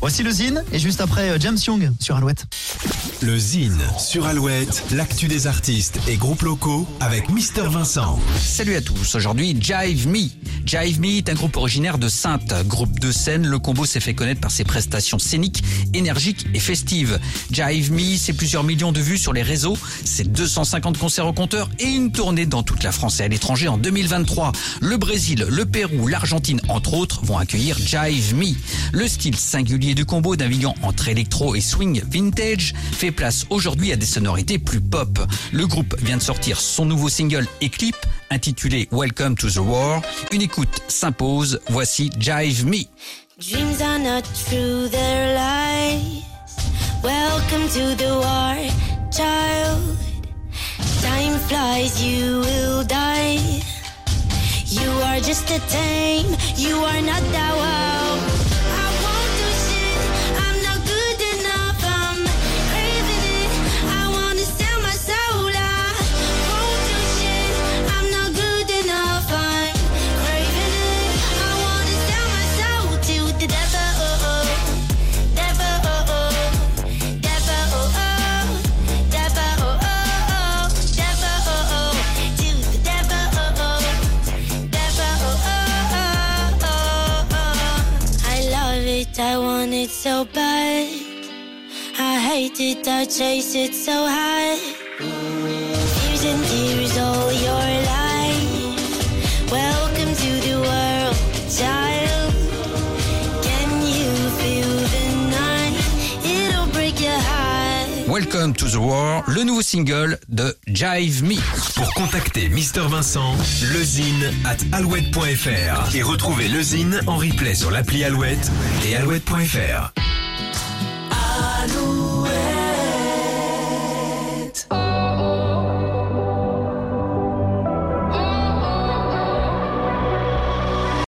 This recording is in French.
Voici le Zine et juste après euh, James Young sur Alouette. Le Zine sur Alouette, l'actu des artistes et groupes locaux avec Mister Vincent. Salut à tous, aujourd'hui Jive Me. Jive Me est un groupe originaire de Sainte, groupe de scène. Le combo s'est fait connaître par ses prestations scéniques, énergiques et festives. Jive Me, c'est plusieurs millions de vues sur les réseaux, c'est 250 concerts au compteur et une tournée dans toute la France et à l'étranger en 2023. Le Brésil, le Pérou, l'Argentine, entre autres, vont accueillir Jive Me. Le style singulier du combo, naviguant entre électro et swing vintage, fait place aujourd'hui à des sonorités plus pop. Le groupe vient de sortir son nouveau single et clip intitulé Welcome to the War. Une écoute s'impose. Voici Jive Me. Dreams are not true, they're lies. Welcome to the war, child. Time flies, you will die. You are just a tame, you are not. It, I want it so bad. I hate it, I chase it so high. Fears and tears all your Welcome to the War, le nouveau single de Jive Me. Pour contacter Mister Vincent, lezine at alouette.fr et retrouver le Zine en replay sur l'appli Alouette et alouette.fr. Alouette.